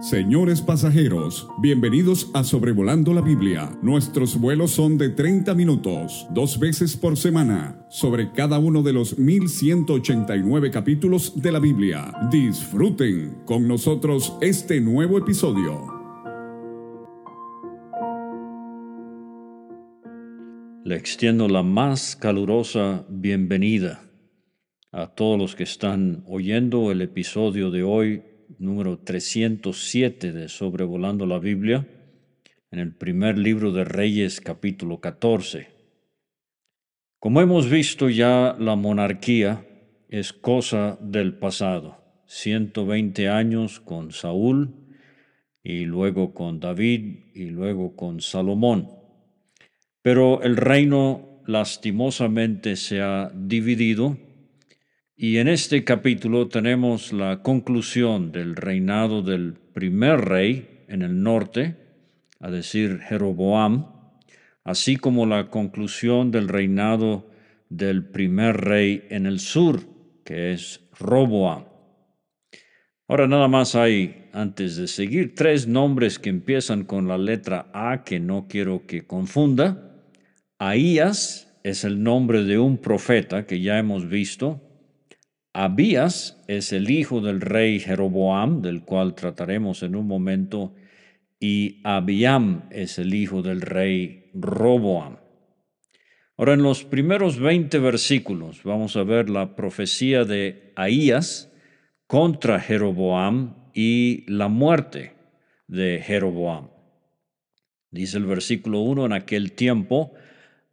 Señores pasajeros, bienvenidos a Sobrevolando la Biblia. Nuestros vuelos son de 30 minutos, dos veces por semana, sobre cada uno de los 1189 capítulos de la Biblia. Disfruten con nosotros este nuevo episodio. Le extiendo la más calurosa bienvenida a todos los que están oyendo el episodio de hoy número 307 de Sobrevolando la Biblia, en el primer libro de Reyes capítulo 14. Como hemos visto ya, la monarquía es cosa del pasado. 120 años con Saúl y luego con David y luego con Salomón. Pero el reino lastimosamente se ha dividido y en este capítulo tenemos la conclusión del reinado del primer rey en el norte, a decir Jeroboam, así como la conclusión del reinado del primer rey en el sur, que es Roboam. Ahora nada más hay, antes de seguir, tres nombres que empiezan con la letra A que no quiero que confunda. Ahías es el nombre de un profeta que ya hemos visto, Abías es el hijo del rey Jeroboam, del cual trataremos en un momento, y Abiam es el hijo del rey Roboam. Ahora, en los primeros 20 versículos vamos a ver la profecía de Ahías contra Jeroboam y la muerte de Jeroboam. Dice el versículo 1, en aquel tiempo,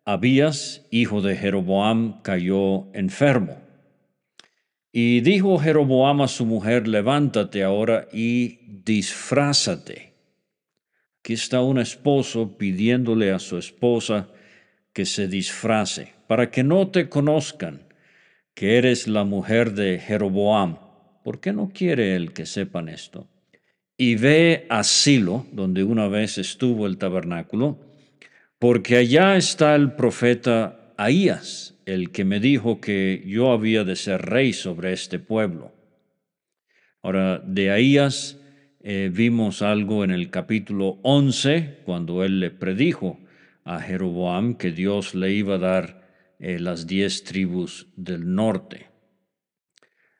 Abías, hijo de Jeroboam, cayó enfermo y dijo Jeroboam a su mujer, levántate ahora y disfrázate. Aquí está un esposo pidiéndole a su esposa que se disfrace, para que no te conozcan que eres la mujer de Jeroboam. ¿Por qué no quiere él que sepan esto? Y ve a Silo, donde una vez estuvo el tabernáculo, porque allá está el profeta Ahías el que me dijo que yo había de ser rey sobre este pueblo. Ahora, de Ahías eh, vimos algo en el capítulo 11, cuando él le predijo a Jeroboam que Dios le iba a dar eh, las diez tribus del norte.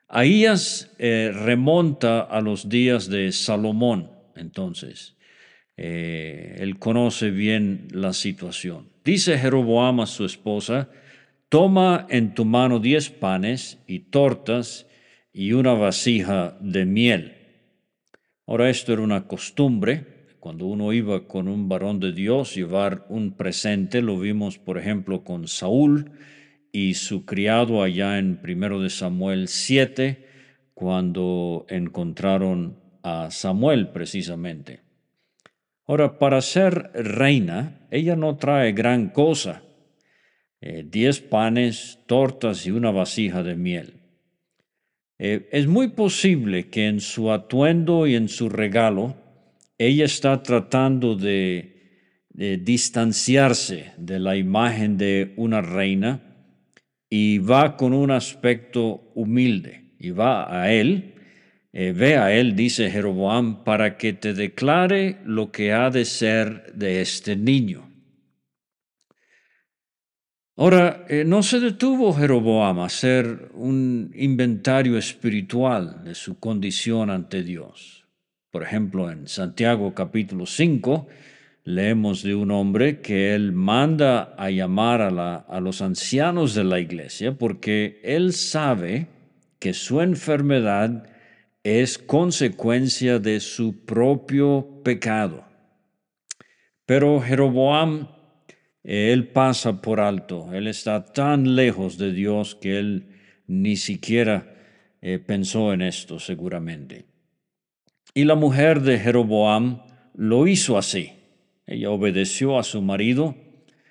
Ahías eh, remonta a los días de Salomón, entonces. él conoce bien la situación. Dice Jeroboam a su esposa, Toma en tu mano diez panes y tortas y una vasija de miel. Ahora esto era una costumbre. Cuando uno iba con un varón de Dios llevar un presente, lo vimos por ejemplo con Saúl y su criado allá en primero de Samuel 7, cuando encontraron a Samuel precisamente. Ahora, para ser reina, ella no trae gran cosa eh, diez panes, tortas y una vasija de miel. Eh, es muy posible que en su atuendo y en su regalo ella está tratando de, distanciarse de la imagen de una reina y va con un aspecto humilde y va a él, eh, ve a él, dice Jeroboam, para que te declare lo que ha de ser de este niño. Ahora, eh, no se detuvo Jeroboam a hacer un inventario espiritual de su condición ante Dios. Por ejemplo, en Santiago capítulo 5 leemos de un hombre que él manda a llamar a, a los ancianos de la iglesia porque él sabe que su enfermedad es consecuencia de su propio pecado. Pero Jeroboam él pasa por alto, él está tan lejos de Dios que él ni siquiera eh, pensó en esto seguramente. Y la mujer de Jeroboam lo hizo así. Ella obedeció a su marido,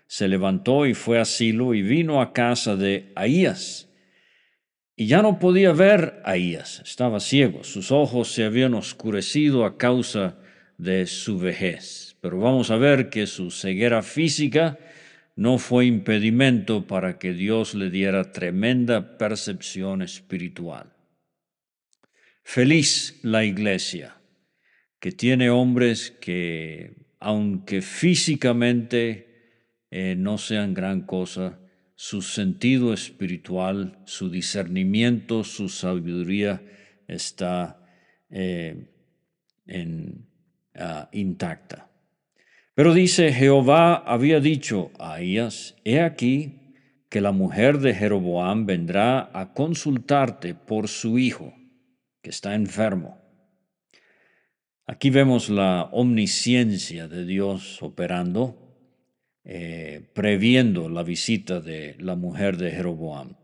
se levantó y fue a Silo y vino a casa de Ahías. Y ya no podía ver a Ahías, estaba ciego, sus ojos se habían oscurecido a causa de su vejez pero vamos a ver que su ceguera física no fue impedimento para que Dios le diera tremenda percepción espiritual. Feliz la iglesia que tiene hombres que, aunque físicamente eh, no sean gran cosa, su sentido espiritual, su discernimiento, su sabiduría está eh, ah, intacta. Pero dice, Jehová había dicho a ellas, he aquí que la mujer de Jeroboam vendrá a consultarte por su hijo, que está enfermo. Aquí vemos la omnisciencia de Dios operando, eh, previendo la visita de la mujer de Jeroboam.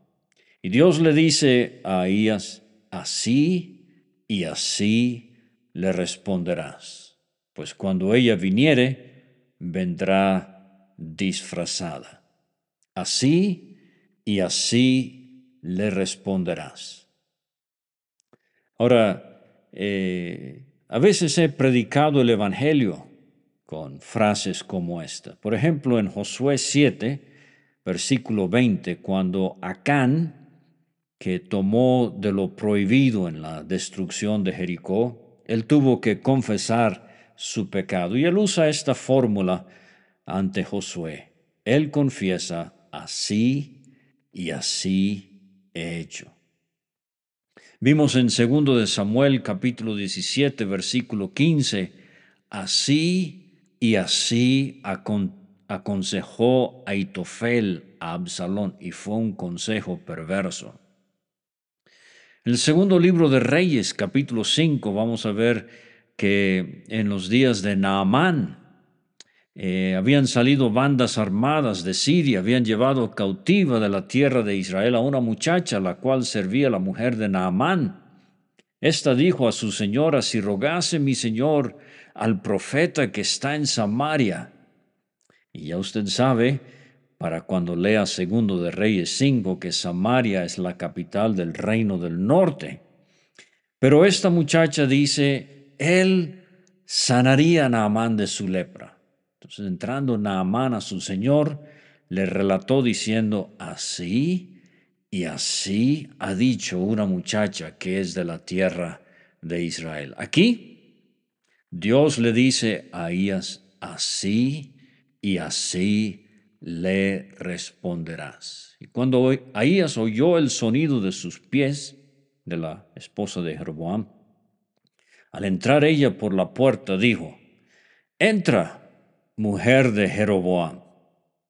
Y Dios le dice a ellas, así y así le responderás, pues cuando ella viniere, vendrá disfrazada. Así y así le responderás. Ahora, eh, a veces he predicado el Evangelio con frases como esta. Por ejemplo, en Josué 7, versículo 20, cuando Acán, que tomó de lo prohibido en la destrucción de Jericó, él tuvo que confesar su pecado. Y él usa esta fórmula ante Josué. Él confiesa así y así he hecho. Vimos en segundo de Samuel capítulo 17 versículo 15, así y así aconsejó Aitofel a Absalón y fue un consejo perverso. En el segundo libro de Reyes capítulo 5 vamos a ver que en los días de Naamán, eh, habían salido bandas armadas de Siria, habían llevado cautiva de la tierra de Israel a una muchacha, la cual servía la mujer de Naamán. Esta dijo a su señora, si rogase mi señor al profeta que está en Samaria. Y ya usted sabe, para cuando lea segundo de Reyes 5, que Samaria es la capital del reino del norte. Pero esta muchacha dice, él sanaría a Naamán de su lepra. Entonces, entrando Naamán a su señor, le relató diciendo, así y así ha dicho una muchacha que es de la tierra de Israel. Aquí, Dios le dice a así y así le responderás. Y cuando Ahías oyó el sonido de sus pies, de la esposa de Jeroboam, al entrar ella por la puerta dijo, entra mujer de Jeroboam.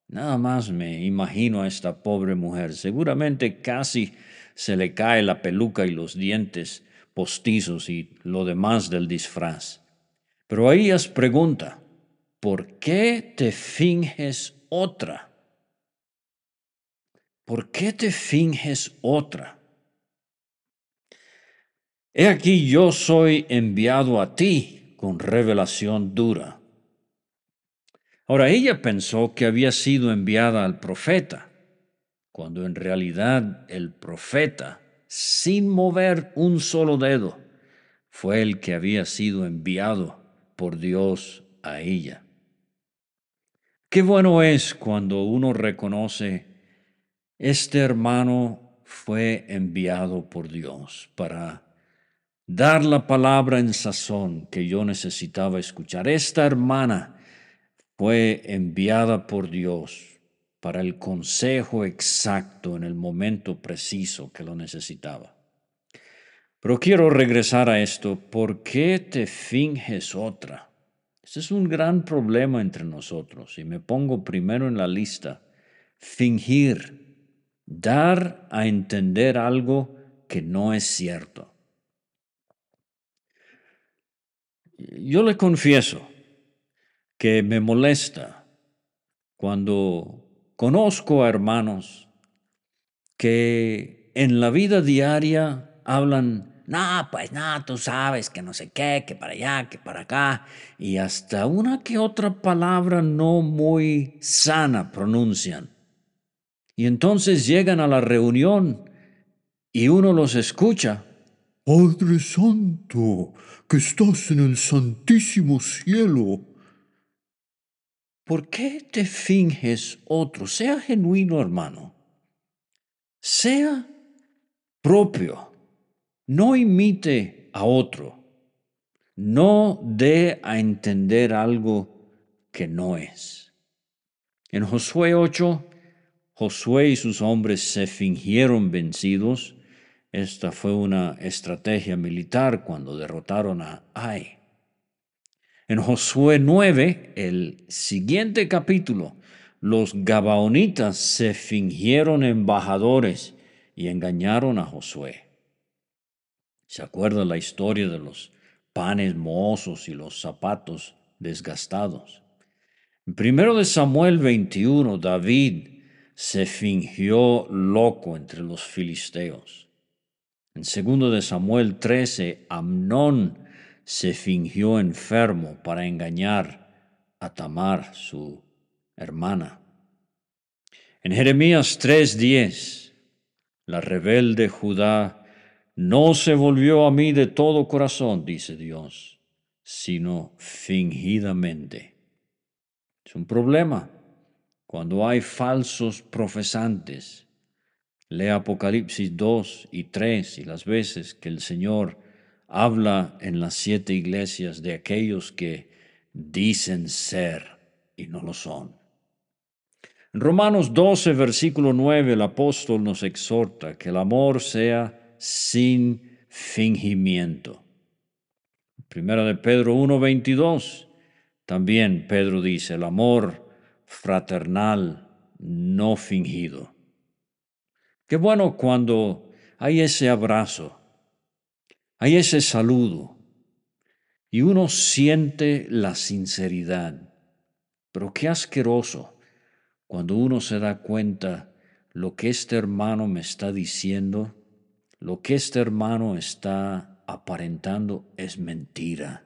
Nada más me imagino a esta pobre mujer. Seguramente casi se le cae la peluca y los dientes postizos y lo demás del disfraz. Pero ellas pregunta, ¿por qué te finges otra? ¿Por qué te finges otra? He aquí yo soy enviado a ti con revelación dura Ahora ella pensó que había sido enviada al profeta, cuando en realidad el profeta, sin mover un solo dedo, fue el que había sido enviado por Dios a ella. Qué bueno es cuando uno reconoce, este hermano fue enviado por Dios para dar la palabra en sazón que yo necesitaba escuchar. Esta hermana fue enviada por Dios para el consejo exacto en el momento preciso que lo necesitaba. Pero quiero regresar a esto. ¿Por qué te finges otra? Ese es un gran problema entre nosotros y me pongo primero en la lista. Fingir, dar a entender algo que no es cierto. Yo le confieso, que me molesta cuando conozco a hermanos que en la vida diaria hablan, no, pues no, tú sabes que no sé qué, que para allá, que para acá, y hasta una que otra palabra no muy sana pronuncian. Y entonces llegan a la reunión y uno los escucha. Padre Santo, que estás en el santísimo cielo, ¿Por qué te finges otro? Sea genuino, hermano. Sea propio. No imite a otro. no dé a entender algo que no es. En Josué 8, Josué y sus hombres se fingieron vencidos. Esta fue una estrategia militar cuando derrotaron a Ai. En Josué 9, el siguiente capítulo, los Gabaonitas se fingieron embajadores y engañaron a Josué. ¿Se acuerda la historia de los panes mozos y los zapatos desgastados? En primero de Samuel 21, David se fingió loco entre los filisteos. En segundo de Samuel 13, Amnón se fingió enfermo para engañar a Tamar, su hermana. En Jeremías 3:10, la rebelde Judá no se volvió a mí de todo corazón, dice Dios, sino fingidamente. Es un problema cuando hay falsos profesantes. Lee Apocalipsis 2 y 3 y las veces que el Señor habla en las siete iglesias de aquellos que dicen ser y no lo son. En Romanos 12, versículo 9, el apóstol nos exhorta que el amor sea sin fingimiento. Primera de Pedro 1, 22, también Pedro dice, el amor fraternal no fingido. Qué bueno cuando hay ese abrazo hay ese saludo y uno siente la sinceridad. Pero qué asqueroso cuando uno se da cuenta lo que este hermano me está diciendo, lo que este hermano está aparentando es mentira.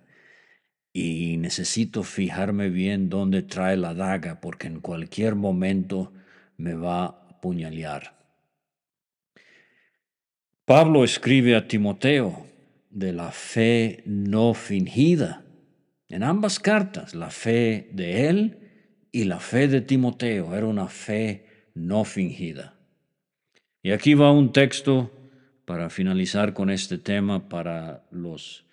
Y necesito fijarme bien dónde trae la daga porque en cualquier momento me va a apuñalear. Pablo escribe a Timoteo, de la fe no fingida. En ambas cartas, la fe de él y la fe de Timoteo era una fe no fingida. Y aquí va un texto para finalizar con este tema para los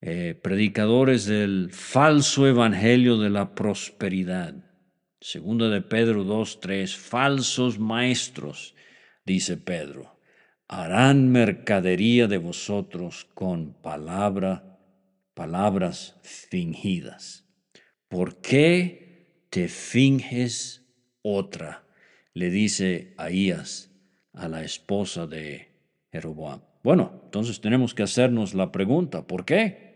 eh, predicadores del falso evangelio de la prosperidad. Segunda de Pedro 2.3, falsos maestros, dice Pedro harán mercadería de vosotros con palabra, palabras fingidas. ¿Por qué te finges otra? Le dice Ahías a la esposa de Jeroboam. Bueno, entonces tenemos que hacernos la pregunta, ¿por qué?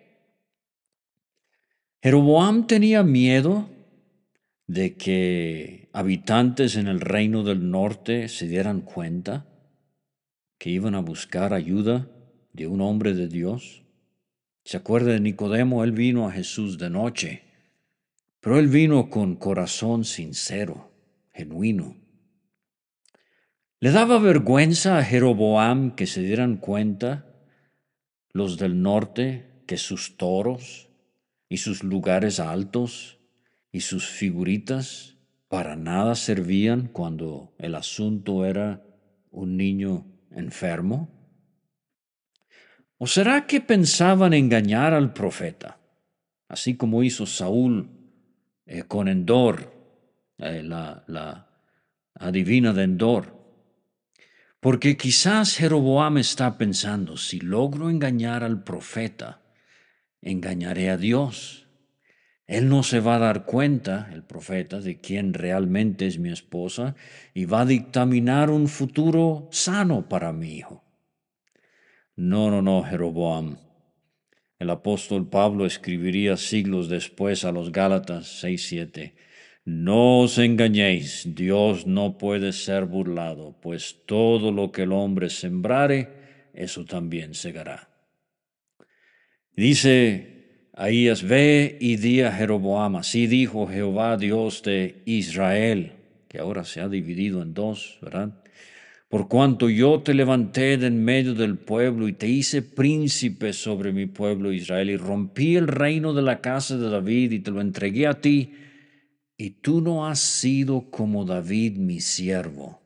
Jeroboam tenía miedo de que habitantes en el reino del norte se dieran cuenta que iban a buscar ayuda de un hombre de Dios. ¿Se acuerda de Nicodemo? Él vino a Jesús de noche, pero él vino con corazón sincero, genuino. Le daba vergüenza a Jeroboam que se dieran cuenta los del norte que sus toros y sus lugares altos y sus figuritas para nada servían cuando el asunto era un niño enfermo? ¿O será que pensaban engañar al profeta, así como hizo Saúl eh, con Endor, eh, la, la adivina de Endor? Porque quizás Jeroboam está pensando, si logro engañar al profeta, engañaré a Dios. Él no se va a dar cuenta, el profeta, de quién realmente es mi esposa y va a dictaminar un futuro sano para mi hijo. No, no, no, Jeroboam. El apóstol Pablo escribiría siglos después a los Gálatas 6:7. No os engañéis, Dios no puede ser burlado, pues todo lo que el hombre sembrare, eso también segará. Dice Ahías, ve y di a Jeroboam, así dijo Jehová Dios de Israel, que ahora se ha dividido en dos, ¿verdad? Por cuanto yo te levanté de en medio del pueblo y te hice príncipe sobre mi pueblo Israel y rompí el reino de la casa de David y te lo entregué a ti, y tú no has sido como David mi siervo.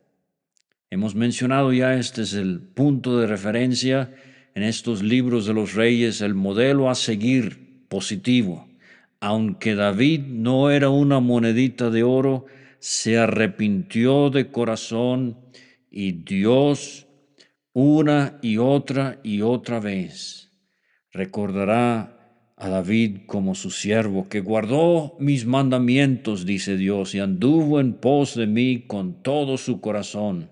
Hemos mencionado ya, este es el punto de referencia en estos libros de los reyes el modelo a seguir positivo. Aunque David no era una monedita de oro, se arrepintió de corazón y Dios una y otra y otra vez recordará a David como su siervo, que guardó mis mandamientos, dice Dios, y anduvo en pos de mí con todo su corazón,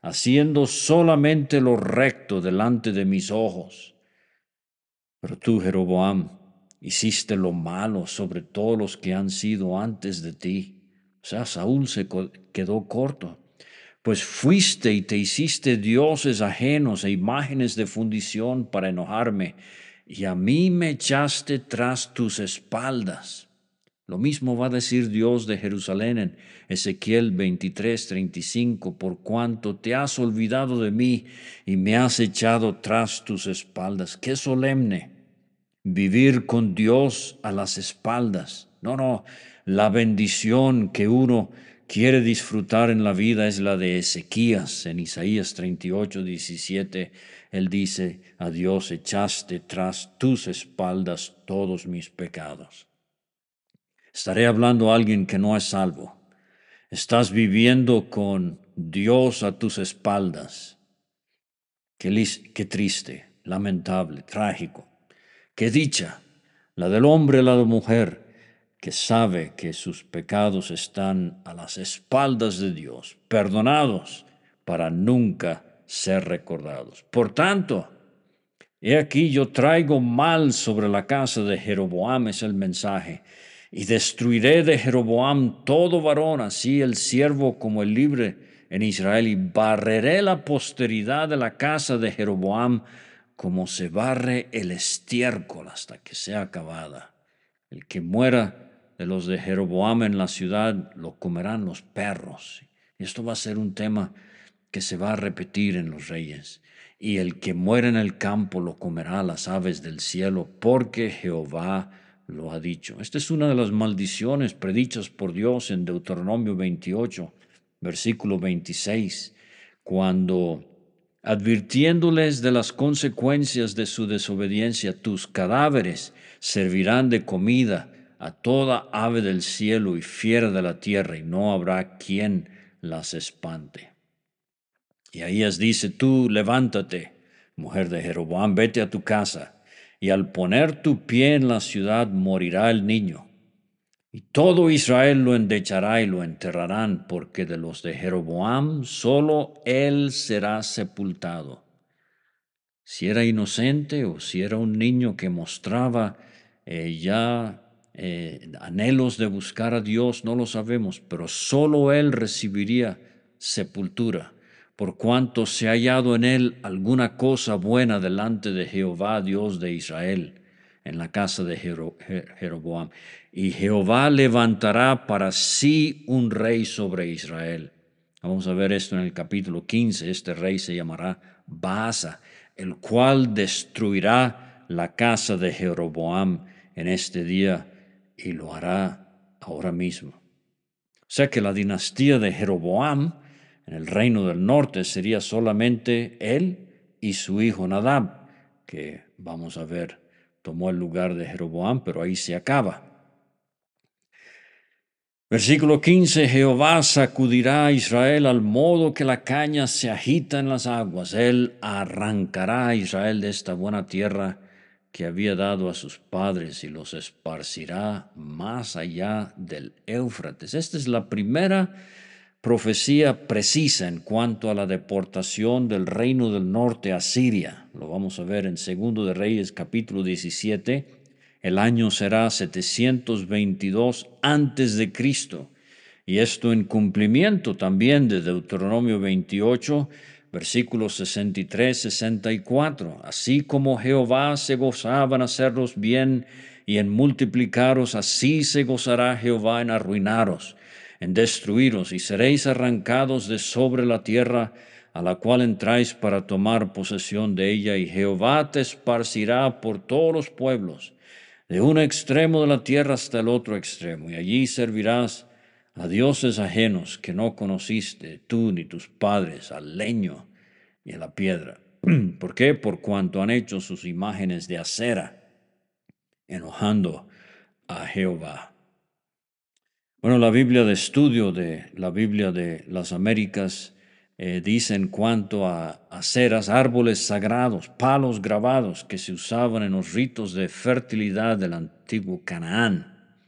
haciendo solamente lo recto delante de mis ojos. Pero tú, Jeroboam, hiciste lo malo sobre todos los que han sido antes de ti. O sea, Saúl se quedó corto. Pues fuiste y te hiciste dioses ajenos e imágenes de fundición para enojarme y a mí me echaste tras tus espaldas. Lo mismo va a decir Dios de Jerusalén en Ezequiel 23, 35, por cuanto te has olvidado de mí y me has echado tras tus espaldas. Qué solemne vivir con Dios a las espaldas. No, no, la bendición que uno quiere disfrutar en la vida es la de Ezequías en Isaías 38, 17 él dice, a Dios echaste tras tus espaldas todos mis pecados. Estaré hablando a alguien que no es salvo. Estás viviendo con Dios a tus espaldas. Qué, qué triste, lamentable, trágico. Qué dicha, la del hombre, la de mujer, que sabe que sus pecados están a las espaldas de Dios, perdonados para nunca ser recordados. Por tanto, he aquí yo traigo mal sobre la casa de Jeroboam, es el mensaje, y destruiré de Jeroboam todo varón, así el siervo como el libre en Israel, y barreré la posteridad de la casa de Jeroboam como se barre el estiércol hasta que sea acabada. El que muera de los de Jeroboam en la ciudad lo comerán los perros. Esto va a ser un tema que se va a repetir en los reyes. Y el que muere en el campo lo comerá las aves del cielo, porque Jehová lo ha dicho. Esta es una de las maldiciones predichas por Dios en Deuteronomio 28, versículo 26, cuando advirtiéndoles de las consecuencias de su desobediencia, tus cadáveres servirán de comida a toda ave del cielo y fiera de la tierra, y no habrá quien las espante. Y Ahías dice, tú levántate, mujer de Jeroboam, vete a tu casa, y al poner tu pie en la ciudad morirá el niño. Y todo Israel lo endechará y lo enterrarán, porque de los de Jeroboam solo él será sepultado. Si era inocente o si era un niño que mostraba eh, ya eh, anhelos de buscar a Dios, no lo sabemos, pero solo él recibiría sepultura por cuanto se ha hallado en él alguna cosa buena delante de Jehová, Dios de Israel, en la casa de Jeroboam. Y Jehová levantará para sí un rey sobre Israel. Vamos a ver esto en el capítulo 15. Este rey se llamará Baasa, el cual destruirá la casa de Jeroboam en este día y lo hará ahora mismo. O sea que la dinastía de Jeroboam en el reino del norte sería solamente él y su hijo Nadab, que vamos a ver, tomó el lugar de Jeroboam, pero ahí se acaba. Versículo 15, Jehová sacudirá a Israel al modo que la caña se agita en las aguas. Él arrancará a Israel de esta buena tierra que había dado a sus padres y los esparcirá más allá del Éufrates. Esta es la primera profecía precisa en cuanto a la deportación del reino del norte a Siria. Lo vamos a ver en Segundo de Reyes capítulo 17. El año será 722 antes de Cristo. Y esto en cumplimiento también de Deuteronomio 28, versículos 63-64. Así como Jehová se gozaba en hacerlos bien y en multiplicaros, así se gozará Jehová en arruinaros en destruiros y seréis arrancados de sobre la tierra a la cual entráis para tomar posesión de ella, y Jehová te esparcirá por todos los pueblos, de un extremo de la tierra hasta el otro extremo, y allí servirás a dioses ajenos que no conociste, tú ni tus padres, al leño y a la piedra. ¿Por qué? Por cuanto han hecho sus imágenes de acera, enojando a Jehová. Bueno, la Biblia de estudio de la Biblia de las Américas eh, dice en cuanto a aceras, árboles sagrados, palos grabados que se usaban en los ritos de fertilidad del antiguo Canaán.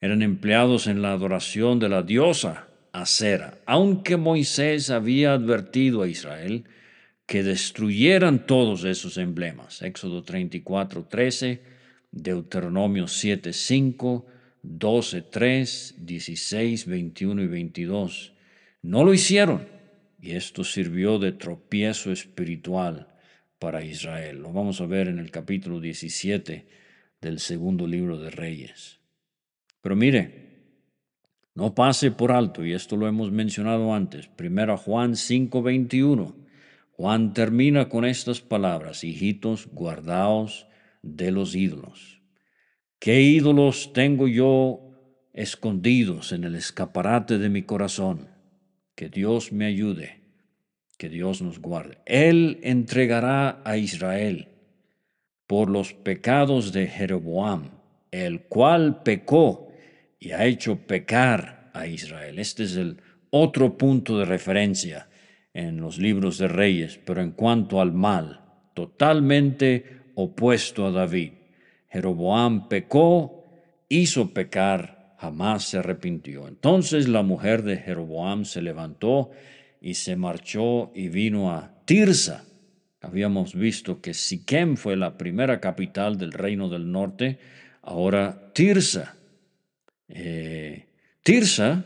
Eran empleados en la adoración de la diosa Acera, aunque Moisés había advertido a Israel que destruyeran todos esos emblemas. Éxodo 34, 13, Deuteronomio 7, 5, 12, 3, 16, 21 y 22. No lo hicieron y esto sirvió de tropiezo espiritual para Israel. Lo vamos a ver en el capítulo 17 del segundo libro de Reyes. Pero mire, no pase por alto, y esto lo hemos mencionado antes, primero Juan 5:21 Juan termina con estas palabras, hijitos, guardaos de los ídolos. ¿Qué ídolos tengo yo escondidos en el escaparate de mi corazón? Que Dios me ayude, que Dios nos guarde. Él entregará a Israel por los pecados de Jeroboam, el cual pecó y ha hecho pecar a Israel. Este es el otro punto de referencia en los libros de Reyes, pero en cuanto al mal, totalmente opuesto a David. Jeroboam pecó, hizo pecar, jamás se arrepintió. Entonces la mujer de Jeroboam se levantó y se marchó y vino a Tirsa. Habíamos visto que Siquem fue la primera capital del reino del norte, ahora Tirsa. Eh, Tirsa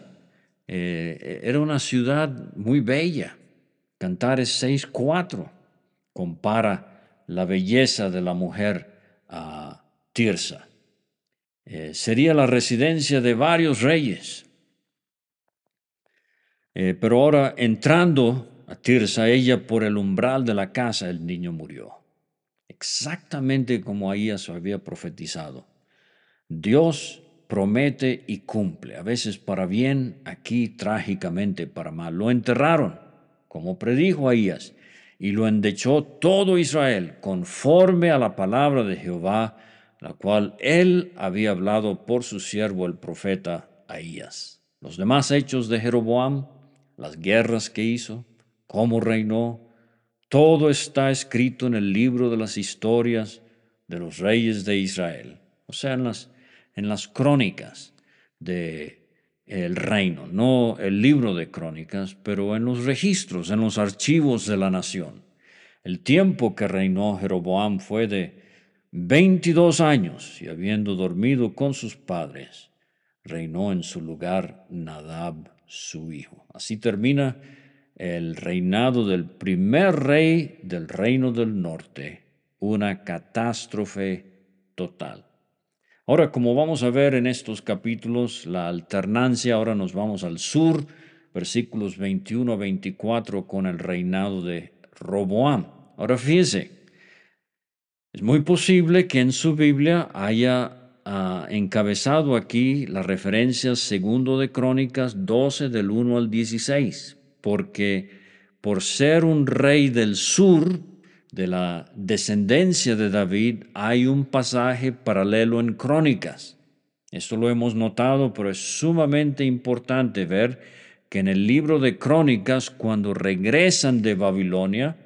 eh, era una ciudad muy bella, Cantares 6.4 compara la belleza de la mujer a Tirsa. Eh, sería la residencia de varios reyes. Eh, pero ahora entrando a Tirsa, ella por el umbral de la casa, el niño murió. Exactamente como Ahías había profetizado. Dios promete y cumple, a veces para bien, aquí trágicamente para mal. Lo enterraron como predijo Ahías, y lo endechó todo Israel, conforme a la palabra de Jehová, la cual él había hablado por su siervo el profeta Ahías. Los demás hechos de Jeroboam, las guerras que hizo, cómo reinó, todo está escrito en el libro de las historias de los reyes de Israel, o sea, en las, en las crónicas de el reino, no el libro de crónicas, pero en los registros, en los archivos de la nación. El tiempo que reinó Jeroboam fue de 22 años y habiendo dormido con sus padres, reinó en su lugar Nadab, su hijo. Así termina el reinado del primer rey del reino del norte, una catástrofe total. Ahora, como vamos a ver en estos capítulos, la alternancia, ahora nos vamos al sur, versículos 21 a 24, con el reinado de Roboam. Ahora fíjese, es muy posible que en su Biblia haya ah, encabezado aquí la referencia segundo de Crónicas 12 del 1 al 16, porque por ser un rey del sur, de la descendencia de David hay un pasaje paralelo en Crónicas. Esto lo hemos notado, pero es sumamente importante ver que en el libro de Crónicas, cuando regresan de Babilonia,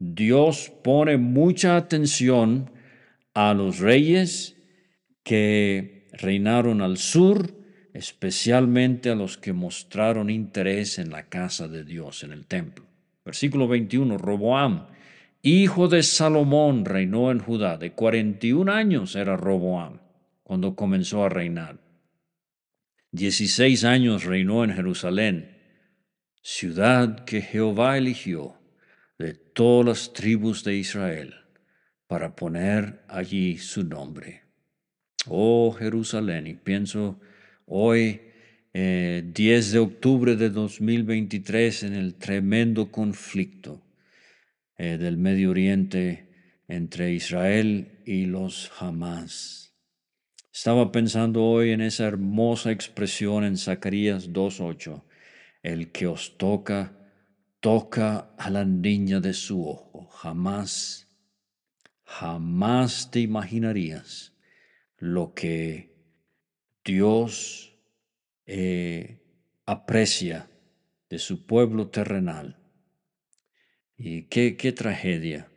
Dios pone mucha atención a los reyes que reinaron al sur, especialmente a los que mostraron interés en la casa de Dios, en el templo. Versículo 21, Roboam hijo de Salomón, reinó en Judá. De 41 años era Roboam cuando comenzó a reinar. 16 años reinó en Jerusalén, ciudad que Jehová eligió de todas las tribus de Israel para poner allí su nombre. Oh Jerusalén, y pienso hoy, 10 eh, de octubre de 2023, en el tremendo conflicto eh, del Medio Oriente entre Israel y los Hamas. Estaba pensando hoy en esa hermosa expresión en Zacarías 2.8, el que os toca, toca a la niña de su ojo. jamás, jamás te imaginarías lo que Dios eh, aprecia de su pueblo terrenal. Y qué, qué tragedia.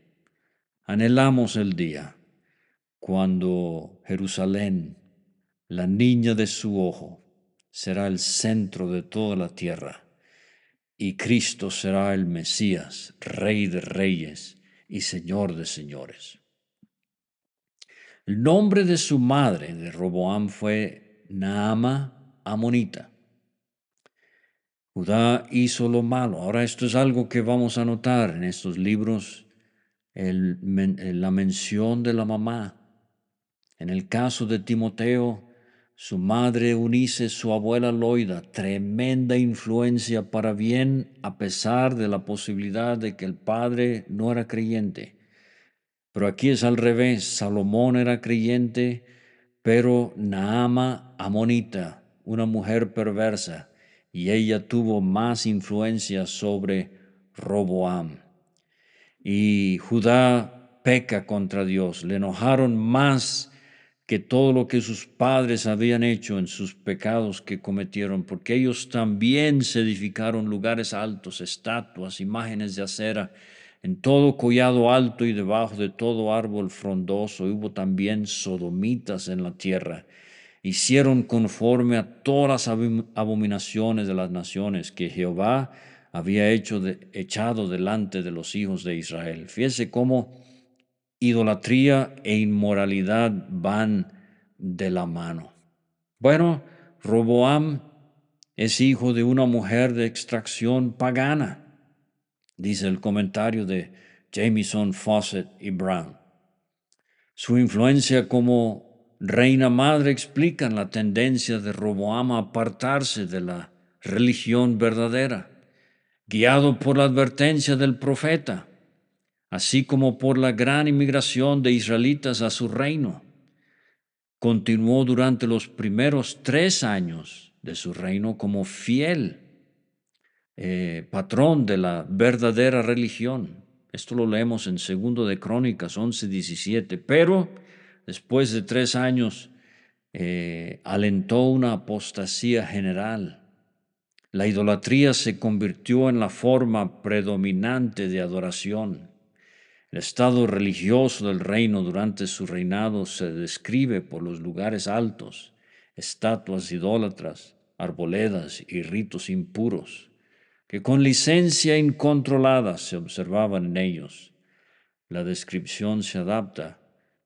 Anhelamos el día cuando Jerusalén, la niña de su ojo, será el centro de toda la tierra y Cristo será el Mesías, Rey de reyes y Señor de señores. El nombre de su madre, de Roboam, fue Naama Amonita. Judá hizo lo malo. Ahora esto es algo que vamos a notar en estos libros, la mención de la mamá. En el caso de Timoteo, su madre Eunice, su abuela Loida, tremenda influencia para bien a pesar de la posibilidad de que el padre no era creyente. Pero aquí es al revés, Salomón era creyente, pero Naama amonita, una mujer perversa, y ella tuvo más influencia sobre Roboam. Y Judá peca contra Dios, le enojaron más que todo lo que sus padres habían hecho en sus pecados que cometieron, porque ellos también se edificaron lugares altos, estatuas, imágenes de acera, en todo collado alto y debajo de todo árbol frondoso hubo también sodomitas en la tierra. Hicieron conforme a todas las abominaciones de las naciones que Jehová había hecho echado delante de los hijos de Israel. Fíjese cómo idolatría e inmoralidad van de la mano. Bueno, Roboam es hijo de una mujer de extracción pagana, dice el comentario de Jameson, Fawcett y Brown. Su influencia como reina madre explica la tendencia de Roboam a apartarse de la religión verdadera, guiado por la advertencia del profeta así como por la gran inmigración de israelitas a su reino. Continuó durante los primeros tres años de su reino como fiel eh, patrón de la verdadera religión. Esto lo leemos en segundo de Crónicas 11, 17. Pero después de tres años eh, alentó una apostasía general. La idolatría se convirtió en la forma predominante de adoración. El estado religioso del reino durante su reinado se describe por los lugares altos, estatuas idólatras, arboledas y ritos impuros, que con licencia incontrolada se observaban en ellos. La descripción se adapta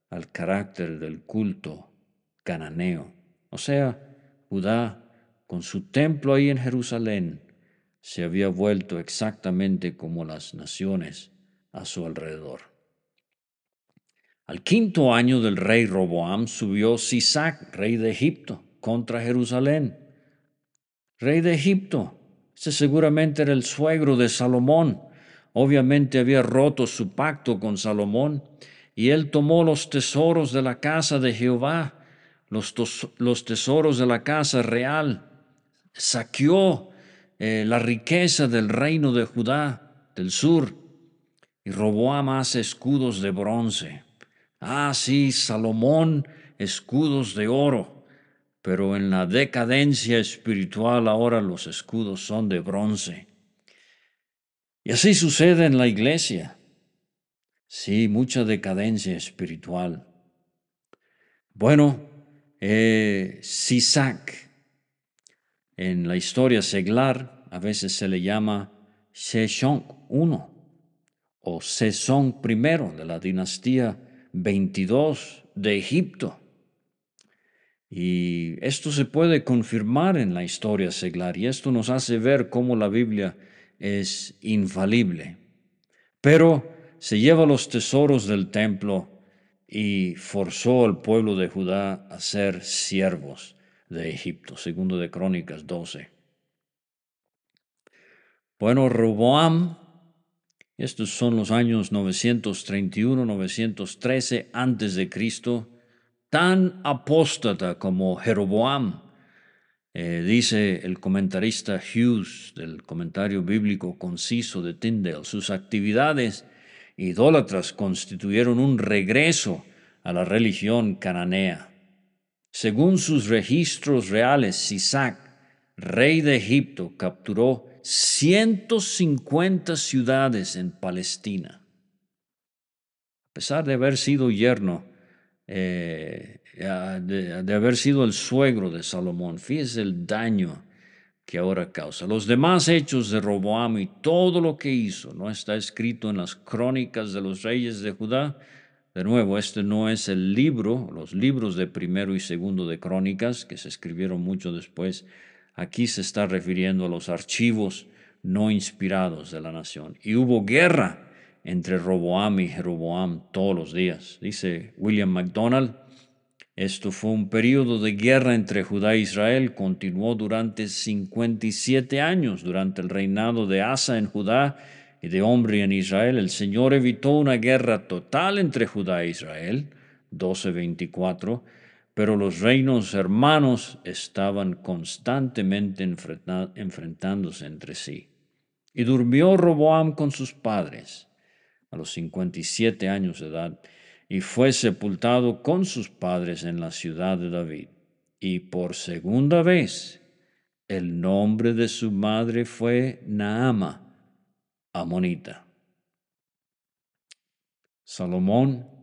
al carácter del culto cananeo, o sea, Judá, con su templo ahí en Jerusalén, se había vuelto exactamente como las naciones a su alrededor. Al quinto año del rey Roboam subió Sisac, rey de Egipto, contra Jerusalén. Rey de Egipto, ese seguramente era el suegro de Salomón. Obviamente había roto su pacto con Salomón y él tomó los tesoros de la casa de Jehová, los, los tesoros de la casa real, saqueó eh, la riqueza del reino de Judá del sur y Roboam hace escudos de bronce. Ah, sí, Salomón, escudos de oro, pero en la decadencia espiritual ahora los escudos son de bronce. Y así sucede en la iglesia. Sí, mucha decadencia espiritual. Bueno, eh, Sisac, en la historia seglar, a veces se le llama Sheshonk I o Sesón I de la dinastía 22 de Egipto. Y esto se puede confirmar en la historia seglar y esto nos hace ver cómo la Biblia es infalible. Pero se lleva los tesoros del templo y forzó al pueblo de Judá a ser siervos de Egipto, segundo de Crónicas 12. Bueno, Roboam estos son los años 931-913 antes de Cristo, tan apóstata como Jeroboam. Eh, dice el comentarista Hughes del comentario bíblico conciso de Tyndale, sus actividades idólatras constituyeron un regreso a la religión cananea. Según sus registros reales, Sisac, rey de Egipto, capturó 150 ciudades en Palestina. A pesar de haber sido yerno, eh, de, de, haber sido el suegro de Salomón, fíjese el daño que ahora causa. Los demás hechos de Roboam y todo lo que hizo no está escrito en las crónicas de los reyes de Judá. De nuevo, este no es el libro, los libros de primero y segundo de crónicas, que se escribieron mucho después. Aquí se está refiriendo a los archivos no inspirados de la nación. Y hubo guerra entre Roboam y Jeroboam todos los días. Dice William MacDonald, esto fue un periodo de guerra entre Judá e Israel, continuó durante 57 años, durante el reinado de Asa en Judá y de Omri en Israel. El Señor evitó una guerra total entre Judá e Israel, 1224, pero los reinos hermanos estaban constantemente enfrentándose entre sí. Y durmió Roboam con sus padres a los 57 años de edad, y fue sepultado con sus padres en la ciudad de David. Y por segunda vez el nombre de su madre fue Naama, amonita. Salomón,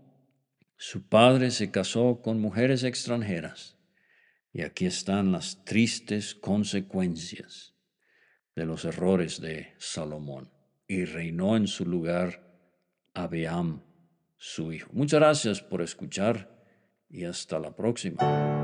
su padre, se casó con mujeres extranjeras, y aquí están las tristes consecuencias de los errores de Salomón, y reinó en su lugar Abiam, su hijo. Muchas gracias por escuchar y hasta la próxima.